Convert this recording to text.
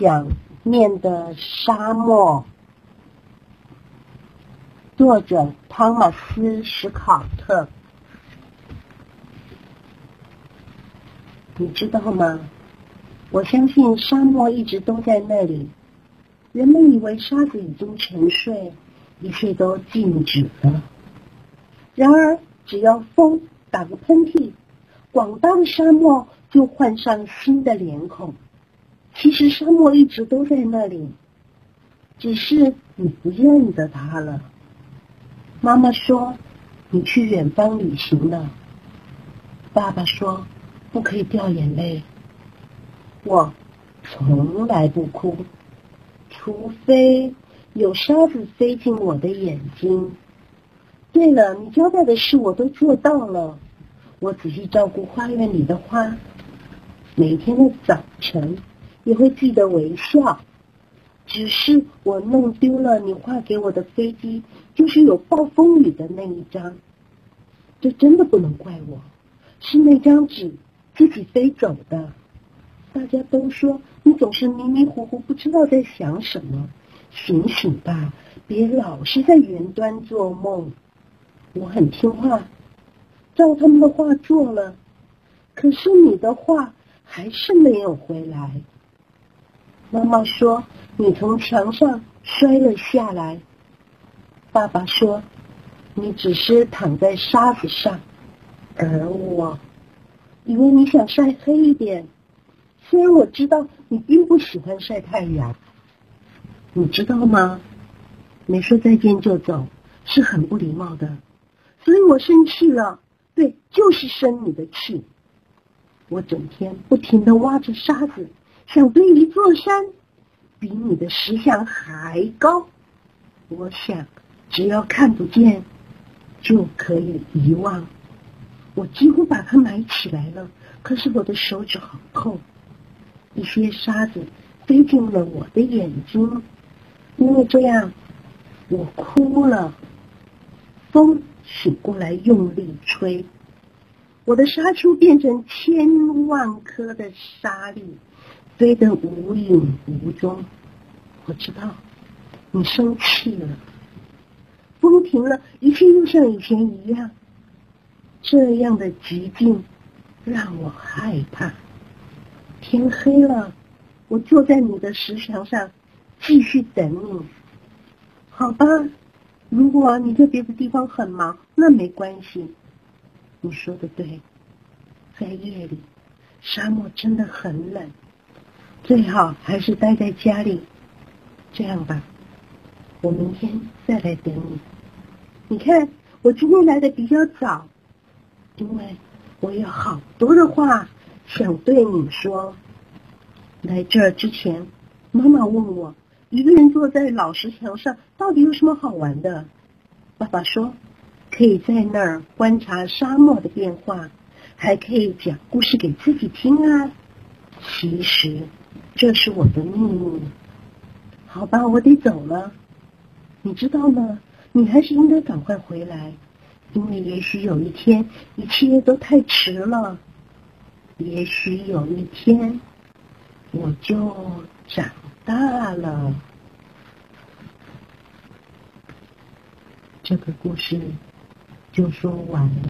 想念的沙漠，作者汤马斯·史考特。你知道吗？我相信沙漠一直都在那里。人们以为沙子已经沉睡，一切都静止了。然而，只要风打个喷嚏，广大的沙漠就换上新的脸孔。其实沙漠一直都在那里，只是你不认得它了。妈妈说：“你去远方旅行了。”爸爸说：“不可以掉眼泪。”我从来不哭。除非有沙子飞进我的眼睛。对了，你交代的事我都做到了。我仔细照顾花园里的花，每天的早晨也会记得微笑。只是我弄丢了你画给我的飞机，就是有暴风雨的那一张。这真的不能怪我，是那张纸自己飞走的。大家都说你总是迷迷糊糊，不知道在想什么。醒醒吧，别老是在云端做梦。我很听话，照他们的话做了。可是你的话还是没有回来。妈妈说你从墙上摔了下来。爸爸说你只是躺在沙子上，而我以为你想晒黑一点。虽然我知道你并不喜欢晒太阳，你知道吗？没说再见就走是很不礼貌的，所以我生气了。对，就是生你的气。我整天不停的挖着沙子，想堆一座山，比你的石像还高。我想，只要看不见，就可以遗忘。我几乎把它埋起来了，可是我的手指好痛。一些沙子飞进了我的眼睛，因为这样，我哭了。风醒过来，用力吹，我的沙丘变成千万颗的沙粒，飞得无影无踪。我知道你生气了，风停了，一切又像以前一样。这样的寂静让我害怕。天黑了，我坐在你的石墙上，继续等你。好吧，如果你在别的地方很忙，那没关系。你说的对，在夜里，沙漠真的很冷，最好还是待在家里。这样吧，我明天再来等你。你看，我今天来的比较早，因为我有好多的话。想对你说，来这儿之前，妈妈问我，一个人坐在老石桥上到底有什么好玩的？爸爸说，可以在那儿观察沙漠的变化，还可以讲故事给自己听啊。其实，这是我的秘密。好吧，我得走了。你知道吗？你还是应该赶快回来，因为也许有一天，一切都太迟了。也许有一天，我就长大了。这个故事就说完了。